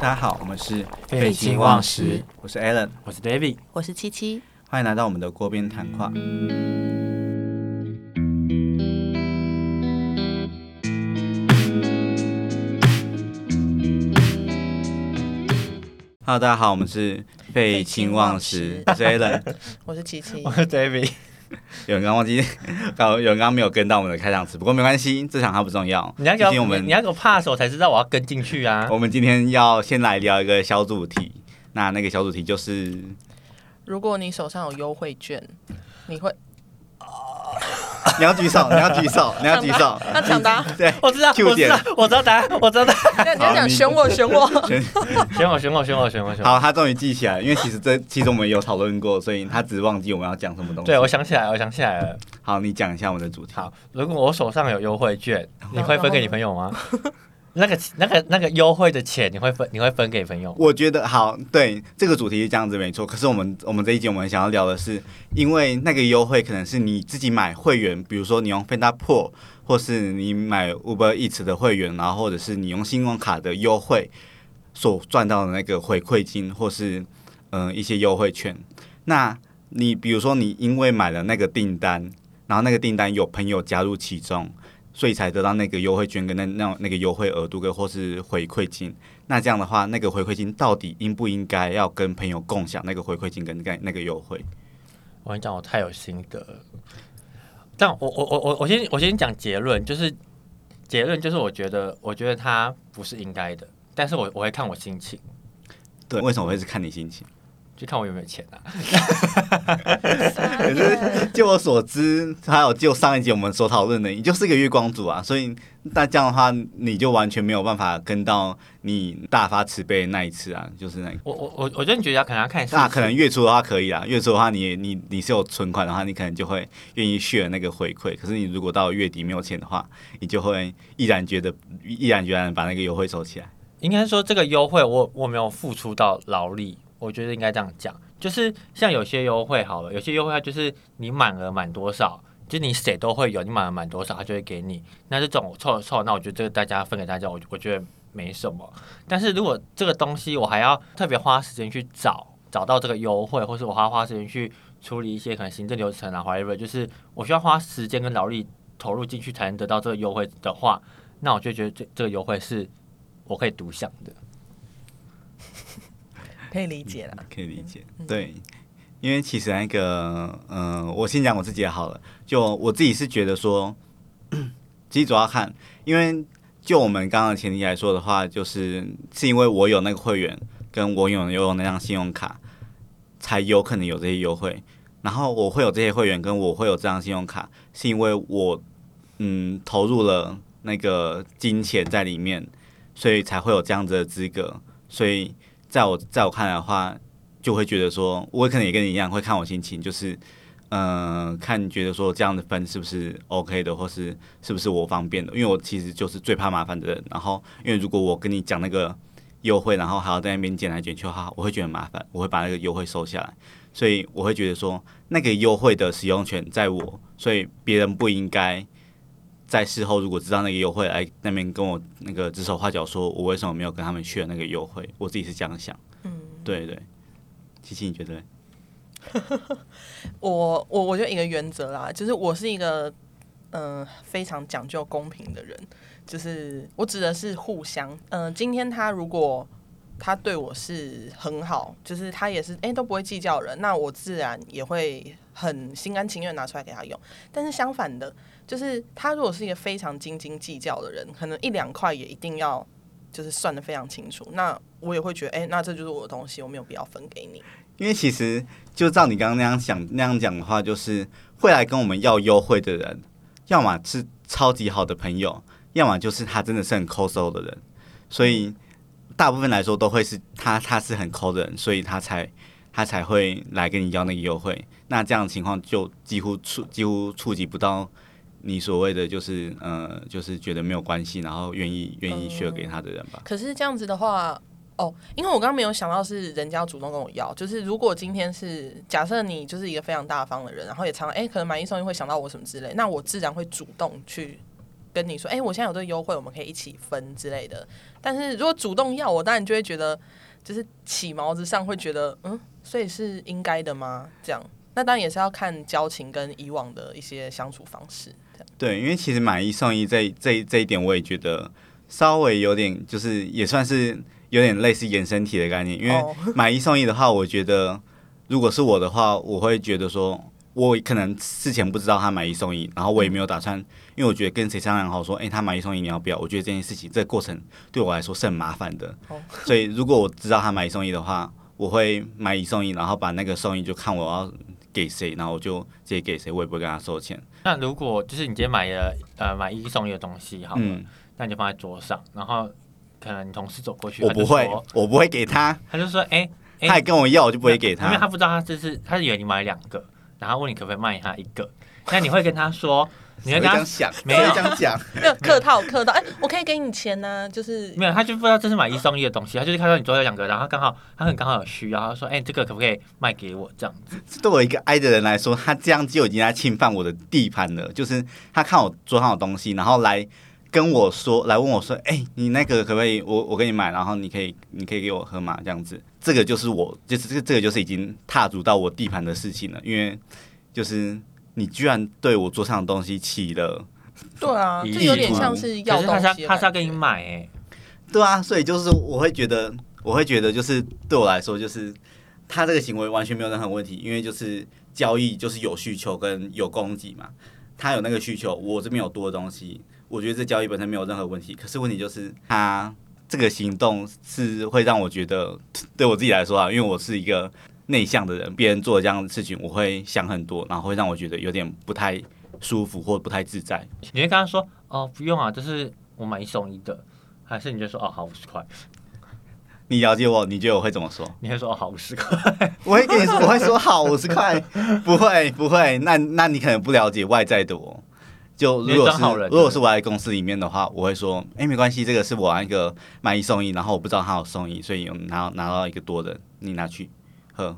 大家好，我们是废寝忘食，我是 Alan，我是 David，我是七七，欢迎来到我们的锅边谈话。Hello，大家好，我们是废寝忘食，我是 Alan，我是七七。我，是 David。有人刚忘记，刚有人刚没有跟到我们的开场词，不过没关系，这场它不重要。你要给我，们你要给我 pass，我才知道我要跟进去啊。我们今天要先来聊一个小主题，那那个小主题就是如果你手上有优惠券，你会你要举手，你要举手，你要举手，要抢答，对，我知道，我知道，我知道答案，我知道答案。那你要讲选我，选我，选我，选我，选我，选我，选我。好，他终于记起来了，因为其实这其实我们有讨论过，所以他只是忘记我们要讲什么东西。对，我想起来了，我想起来了。好，你讲一下我们的主题。好，如果我手上有优惠券，你会分给你朋友吗？那个、那个、那个优惠的钱，你会分？你会分给朋友？我觉得好，对这个主题是这样子没错。可是我们我们这一集我们想要聊的是，因为那个优惠可能是你自己买会员，比如说你用 Fenda Pro，或是你买 Uber Eats 的会员，然后或者是你用信用卡的优惠所赚到的那个回馈金，或是嗯、一些优惠券。那你比如说你因为买了那个订单，然后那个订单有朋友加入其中。所以才得到那个优惠券跟那那那个优惠额度跟或是回馈金，那这样的话，那个回馈金到底应不应该要跟朋友共享那个回馈金跟那个那个优惠？我跟你讲，我太有心得了。但我我我我我先我先讲结论，就是结论就是我觉得我觉得他不是应该的，但是我我会看我心情，对，为什么我会是看你心情？就看我有没有钱啊。可是 就我所知，还有就上一集我们所讨论的，你就是一个月光族啊，所以那这样的话，你就完全没有办法跟到你大发慈悲的那一次啊，就是那个。我我我我觉得你觉得可能要看一下那可能月初的话可以啊，月初的话你你你是有存款的话，你可能就会愿意 share 那个回馈。可是你如果到月底没有钱的话，你就会毅然觉得毅然决然把那个优惠收起来。应该说这个优惠我我没有付出到劳力，我觉得应该这样讲，就是像有些优惠好了，有些优惠它就是你满额满多少，就你谁都会有，你满额满多少，它就会给你。那这种我凑凑，那我觉得这个大家分给大家，我我觉得没什么。但是如果这个东西我还要特别花时间去找找到这个优惠，或是我还要花时间去处理一些可能行政流程啊，whatever，就是我需要花时间跟劳力投入进去才能得到这个优惠的话，那我就觉得这这个优惠是我可以独享的。可以理解啦。可以理解，对，因为其实那个，嗯、我先讲我自己的好了。就我自己是觉得说，其实主要看，因为就我们刚刚的前提来说的话，就是是因为我有那个会员，跟我有有那张信用卡，才有可能有这些优惠。然后我会有这些会员，跟我会有这张信用卡，是因为我嗯投入了那个金钱在里面，所以才会有这样子的资格。所以在我在我看来的话，就会觉得说，我可能也跟你一样，会看我心情，就是嗯、呃看觉得说这样的分是不是 OK 的，或是是不是我方便的。因为我其实就是最怕麻烦的人。然后，因为如果我跟你讲那个优惠，然后还要在那边捡来捡去的话，我会觉得很麻烦，我会把那个优惠收下来。所以我会觉得说，那个优惠的使用权在我，所以别人不应该在事后如果知道那个优惠哎那边跟我那个指手画脚，说我为什么没有跟他们去那个优惠，我自己是这样想。嗯，对对，琪琪你觉得呢？我我我觉得一个原则啦，就是我是一个嗯、呃非常讲究公平的人，就是我指的是互相。嗯、今天他如果他对我是很好，就是他也是哎、都不会计较人，那我自然也会很心甘情愿拿出来给他用。但是相反的，就是他如果是一个非常斤斤计较的人，可能一两块也一定要就是算得非常清楚，那我也会觉得哎、那这就是我的东西，我没有必要分给你。因为其实就照你刚刚那样想那样讲的话，就是会来跟我们要优惠的人，要么是超级好的朋友，要么就是他真的是很抠搜的人，所以大部分来说都会是他他是很抠的人，所以他才他才会来跟你要那个优惠。那这样的情况就几乎触几乎触及不到你所谓的就是呃就是觉得没有关系，然后愿意愿意 share 给他的人吧。可是这样子的话，哦，因为我刚刚没有想到是人家主动跟我要，就是如果今天是假设你就是一个非常大方的人，然后也常哎、可能买一送一会想到我什么之类，那我自然会主动去跟你说，哎、我现在有这个优惠，我们可以一起分之类的。但是如果主动要我，当然就会觉得，就是起毛子上会觉得，嗯，所以是应该的吗？这样，那当然也是要看交情跟以往的一些相处方式。对，因为其实买一送一这这这一点，我也觉得稍微有点，就是也算是有点类似衍生体的概念。因为哦 买一送一的话，我觉得如果是我的话，我会觉得说，我可能事前不知道他买一送一，然后我也没有打算，因为我觉得跟谁商量好说，诶，他买一送一你要不要？我觉得这件事情这个过程对我来说是很麻烦的哦，所以如果我知道他买一送一的话，我会买一送一，然后把那个送一就看我要给谁，然后我就直接给谁，我也不会跟他收钱。那如果就是你今天买了呃买一送一的东西好了，嗯，那你就放在桌上，然后可能你同事走过去，我不会我不会给他，他就说，哎、哎他也跟我要，我就不会给他因为他他。不知道他这是他以为你买两个，然后问你可不可以卖他一个，那你会跟他说，你要这样想，没有这样讲。没有客套客套，哎、我可以给你钱呢、就是没有，他就不知道这是买一送一的东西，他就是看到你桌上有两个，然后刚好他很刚好有需要，他说，哎、这个可不可以卖给我这样子？对我一个 I 的人来说，他这样就已经在侵犯我的地盘了。就是他看我桌上有东西，然后来跟我说，来问我说：“哎、你那个可不可以？我我给你买，然后你可以你可以给我喝嘛？”这样子，这个就是我，就是这个这个就是已经踏足到我地盘的事情了。因为就是你居然对我桌上的东西起了，对啊，这有点像是要他他是要跟你买哎、对啊，所以就是我会觉得，我会觉得就是对我来说，就是他这个行为完全没有任何问题，因为就是交易就是有需求跟有供给嘛，他有那个需求，我这边有多的东西，我觉得这交易本身没有任何问题。可是问题就是他这个行动是会让我觉得，对我自己来说啊，因为我是一个内向的人，别人做这样的事情，我会想很多，然后会让我觉得有点不太舒服或不太自在。你会跟他说，哦不用啊，这是我买一送一的，还是你就说，哦好五十块，你了解我，你觉得我会怎么说？你会说哦好五十块，我会跟你说，我会说好五十块，不会不会，那那你可能不了解外在的我。就如果是如果是我在公司里面的话，我会说，哎、没关系，这个是我那个买一送一，然后我不知道他有送一，所以有拿拿到一个多的，你拿去喝，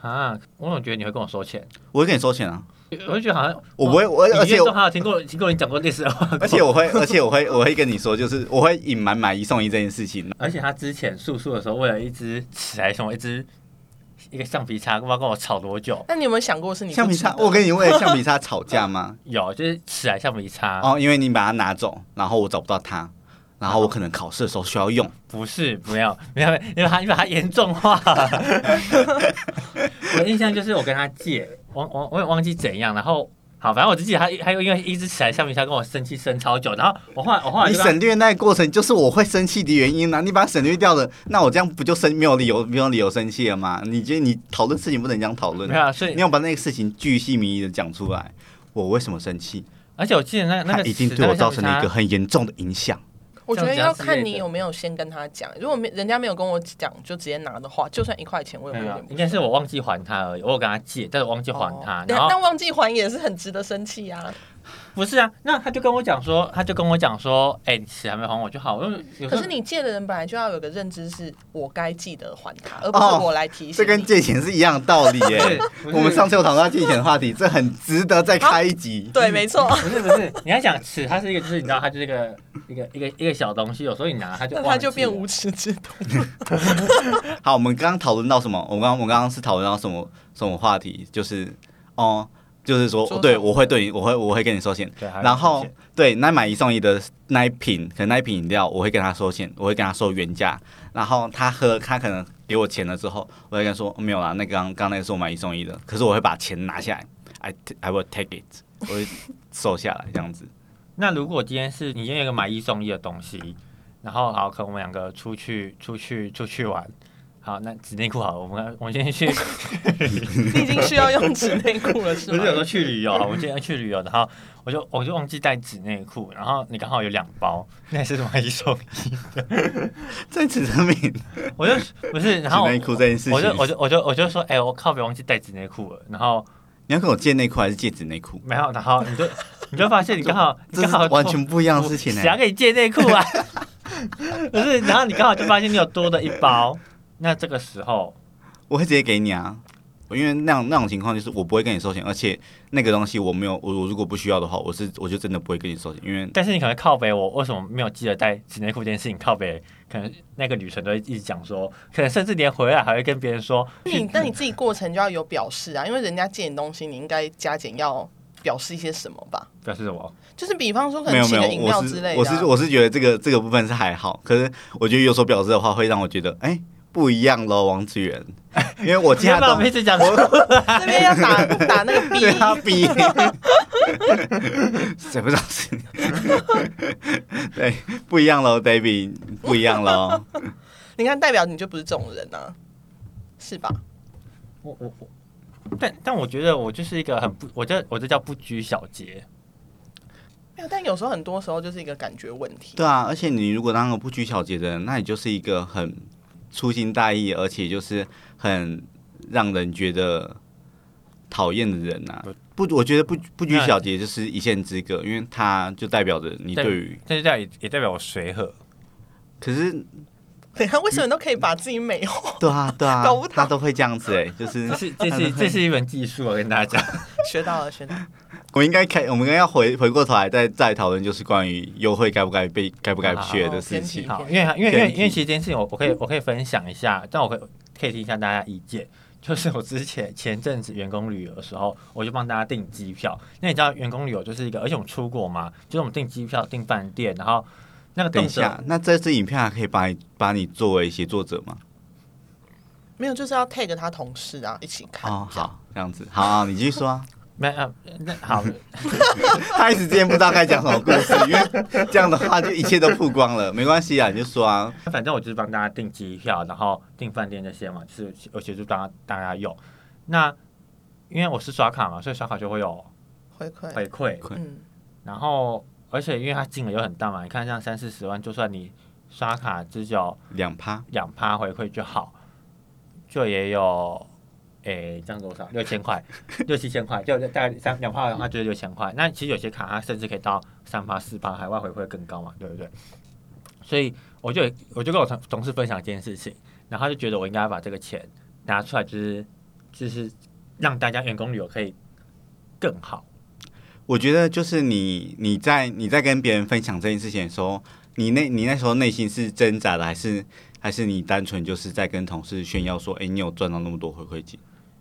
啊，我总觉得你会跟我收钱，我会跟你收钱啊，我就觉得好像我不会，我你而且我中好像听过听过你讲过类似的话，而且我会，而且我会我会跟你说，就是我会隐瞒买一送一这件事情。而且他之前诉诉的时候，为了一只尺还是什么一只一个橡皮擦，不知道跟我吵多久。那你有没有想过是你橡皮擦，我跟你为了橡皮擦吵架吗？有，就是尺还橡皮擦，哦，因为你把它拿走，然后我找不到它，然后我可能考试的时候需要用。不是没有没有，因为他因为他严重化。我印象就是我跟他借，忘忘我也忘记怎样，然后好，反正我只记得他他又因为一直起来橡皮擦跟我生气生超久，然后我后来我后来你省略那个过程就是我会生气的原因啊！你把它省略掉了，那我这样不就生没有理由没有理由生气了吗？你觉得你讨论事情不能这样讨论没？有啊，所以你要把那个事情巨细靡遗的讲出来，我为什么生气？而且我记得那那它个已经对我造成了一个很严重的影响。我觉得要看你有没有先跟他讲，如果没人家没有跟我讲就直接拿的话，就算一块钱我也没有应该是我忘记还他而已。我有跟他借，但是我忘记还他。哦然后那忘记还也是很值得生气啊。不是啊，那他就跟我讲说，他就跟我讲说，哎、你尺还没还我就好。我就有时候可是你借的人本来就要有个认知，是我该记得还他，而不是哦我来提醒这跟。借钱是一样的道理耶、我们上次有讨论到借钱的话题，这很值得再开一集。对，没错。不是不是，你要想尺，它是一个就是你知道，它就是一个一个一个一个小东西，有时候你拿它就那忘记了他就变无耻之徒。好，我们刚刚讨论到什么？我们刚我刚刚是讨论到什么什么话题？就是哦，就是说说，对我会对你，我会我会跟你收钱。对，然后对那买一送一的那一瓶，可能那一瓶饮料，我会跟他收钱，我会跟他收原价。然后他喝，他可能给我钱了之后，我会跟他说、哦没有啦，那刚刚那个是我买一送一的，可是我会把钱拿下来，I I will take it，我会收下来这样子。那如果今天是你今天有一个买一送一的东西，然后好，可能我们两个出去出去出去玩。好，那纸内裤好了，我们我们今天去，你已经需要用纸内裤了，是吗不是？有时候去旅游，我们今天去旅游，然后我就我就忘记带纸内裤，然后你刚好有两包，那是买一送一，在纸上面，我就不是，然后纸内裤这件事情我就我就我就我就说，哎、我靠，别忘记带纸内裤了，然后你要跟我借内裤还是借纸内裤？没有，然后你就你就发现你刚好 刚好完全不一样的事情呢、谁要跟你借内裤啊？不是，然后你刚好就发现你有多的一包，那这个时候我会直接给你啊，因为那样那种情况就是我不会跟你收钱，而且那个东西我没有我我如果不需要的话，我是我就真的不会跟你收钱，因为但是你可能靠北我为什么没有记得带纸内裤这件事情？靠北可能那个女生都会一直讲说，可能甚至连回来还会跟别人说，你那你自己过程就要有表示啊，因为人家借你东西，你应该加减要表示一些什么吧？表示什么？就是比方说可没有没有能请个饮料我是之类的啊、我是我是觉得这个这个部分是还好，可是我觉得有所表示的话会让我觉得哎、不一样喽，王子源，因为我听他东要不然我们一直讲说，这边要打打那个 B，对他逼，谁不知道是你？对，不一样喽，David，不一样喽。你看代表你就不是这种人啊，是吧？我我我，但但我觉得我就是一个很不，我这我这叫不拘小节。没有，但有时候很多时候就是一个感觉问题。对啊，而且你如果当个不拘小节的人，那你就是一个很粗心大意，而且就是很让人觉得讨厌的人呐、不，我觉得不不拘小节就是一线之隔，因为他就代表着你对对于，但是这样也也代表我随和。可是等一下，为什么都可以把自己美化？对啊对啊 搞不，他都会这样子哎、就是这是这是 这是一门技术，我跟大家讲。学到了，学到了。我应该开，我们应该要回回过头来再再讨论，就是关于优惠该不该被该不该学的事情。好，因为因为因为因为其实这件事情我我可以我可以分享一下，但我可以可以听一下大家意见。就是我之前前阵子员工旅游的时候，我就帮大家订机票。那你知道员工旅游就是一个，而且我们出国嘛，就是我们订机票、订饭店，然后那个等一下，那这支影片还可以把你把你作为写作者吗？没有，就是要 take 他同事啊，一起看。哦，好，这样子，好，你继续说啊。没啊，那好，他一时之间不知道该讲什么故事，因为这样的话就一切都曝光了。没关系啊，你就说啊。反正我就是帮大家订机票，然后订饭店这些嘛，就是我协助大家大家用。那因为我是刷卡嘛，所以刷卡就会有回馈，回馈，嗯，然后而且因为它金额又很大嘛，你看像三四十万，就算你刷卡只有两趴，两趴回馈就好，就也有，诶，这样多少？六千块，六七千块，就大概三两趴的话就是六千块。那其实有些卡它甚至可以到三趴四趴，海外回馈更高嘛，对不对？所以我就我就跟我同同事分享这件事情，然后他就觉得我应该把这个钱拿出来，就是就是让大家员工旅游可以更好。我觉得就是你你在你在跟别人分享这件事情的时候，你那你那时候内心是挣扎的，还是还是你单纯就是在跟同事炫耀说，哎、你有赚到那么多回馈金？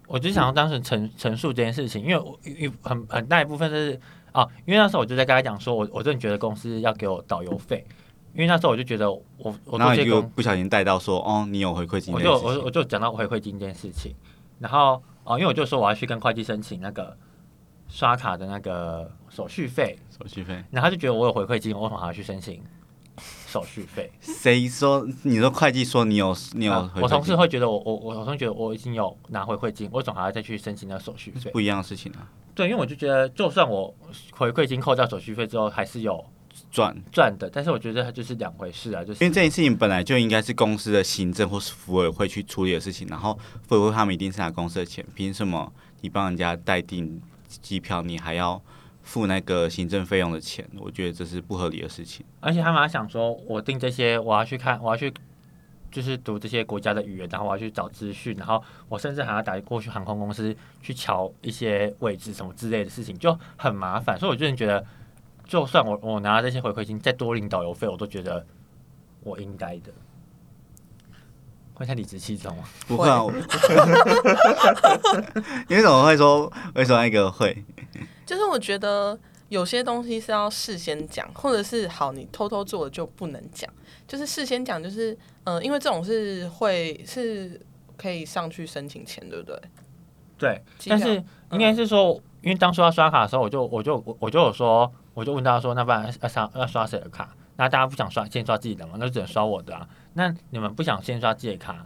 我就想要当时陈陈述这件事情，因为我一很很大一部分是啊，因为那时候我就在跟他讲说，我我真的觉得公司要给我导游费，因为那时候我就觉得我我然后你就做这些公，不小心带到说，哦，你有回馈金我就。我我就讲到回馈金这件事情，然后哦，因为我就说我要去跟会计申请那个刷卡的那个手续费，手续费，然后他就觉得我有回馈金，我为什么还要去申请手续费？谁说？你说会计说你有你有我同事会觉得我我我同事觉得我已经有拿回馈金，我总还要再去申请那个手续费。不一样的事情啊，对，因为我就觉得，就算我回馈金扣掉手续费之后，还是有赚。赚的，但是我觉得它就是两回事啊，就是因为这件事情本来就应该是公司的行政或是服委会去处理的事情，然后服委会他们一定是拿公司的钱，凭什么你帮人家代订机票，你还要付那个行政费用的钱？我觉得这是不合理的事情。而且他们还想说，我订这些，我要去看，我要去就是读这些国家的语言，然后我要去找资讯，然后我甚至还要打过去航空公司去瞧一些位置什么之类的事情，就很麻烦。所以我真的觉得，就算我我拿了这些回馈金，再多领导游费，我都觉得我应该的。会太理直气壮吗？不会啊，我 你为什么会说为什么那个会？就是我觉得有些东西是要事先讲，或者是好你偷偷做的就不能讲。就是事先讲，就是呃，因为这种是会是可以上去申请钱，对不对？对，但是应该是说，因为当初要刷卡的时候，我就我就我我就有说，我就问大家说，那不然要刷要刷谁的卡？那大家不想刷，先刷自己的嘛，那就只能刷我的啊。那你们不想先刷自己的卡，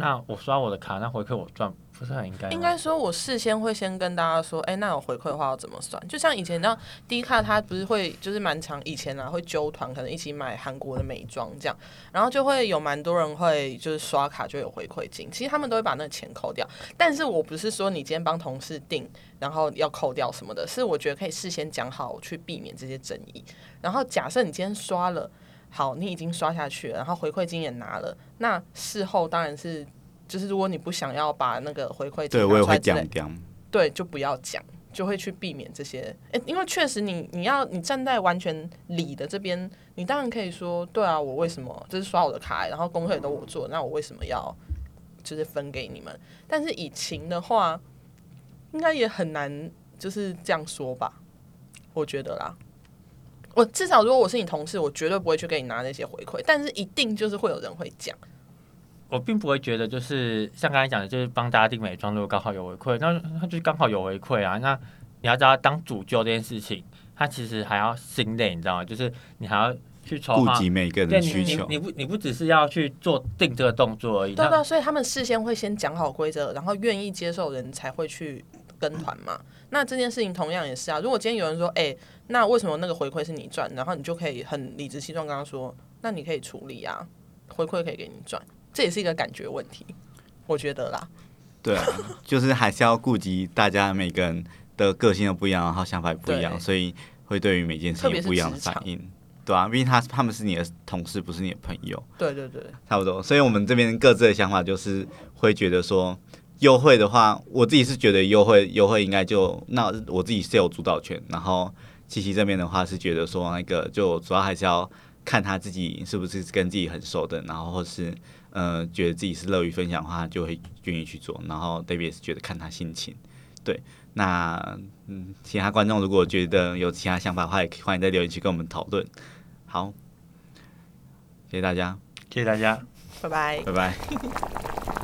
那我刷我的卡，那回馈我赚，不是很应该？应该说，我事先会先跟大家说，哎、那有回馈的话要怎么算？就像以前那低卡，它不是会就是蛮长，以前啊会揪团，可能一起买韩国的美妆这样，然后就会有蛮多人会就是刷卡就有回馈金，其实他们都会把那个钱扣掉。但是我不是说你今天帮同事订，然后要扣掉什么的，是我觉得可以事先讲好，去避免这些争议。然后假设你今天刷了。好，你已经刷下去了，然后回馈金也拿了，那事后当然是就是如果你不想要把那个回馈对拿我也会讲出来讲。对，就不要讲，就会去避免这些。诶，因为确实你你要你站在完全理的这边，你当然可以说，对啊，我为什么就是刷我的卡，然后功课也都我做，那我为什么要就是分给你们？但是以情的话，应该也很难就是这样说吧，我觉得啦。我至少如果我是你同事，我绝对不会去给你拿那些回馈，但是一定就是会有人会讲。我并不会觉得就是像刚才讲的，就是帮大家订美妆，如果刚好有回馈，那那就刚好有回馈啊。那你要知道，当主教这件事情，他其实还要心累，你知道吗？就是你还要去筹顾，及每个人的需求。你你不你不只是要去做定这个动作而已，那对对，所以他们事先会先讲好规则，然后愿意接受人才会去跟团嘛。那这件事情同样也是啊，如果今天有人说，哎、那为什么那个回馈是你赚？然后你就可以很理直气壮跟他说，那你可以处理啊，回馈可以给你赚，这也是一个感觉问题，我觉得啦。对啊，就是还是要顾及大家每个人的个性都不一样，然后想法也不一样，所以会对于每件事情有不一样的反应，对啊，毕竟他他们是你的同事，不是你的朋友，对对对，差不多。所以我们这边各自的想法就是会觉得说，优惠的话，我自己是觉得优惠优惠应该就那我自己是有主导权，然后七七这边的话是觉得说那个就主要还是要看他自己是不是跟自己很熟的，然后或是呃觉得自己是乐于分享的话，就会愿意去做。然后 David 也是觉得看他心情。对，那嗯，其他观众如果觉得有其他想法的话，也可以欢迎在留言区跟我们讨论。好，谢谢大家，谢谢大家。拜拜。拜拜。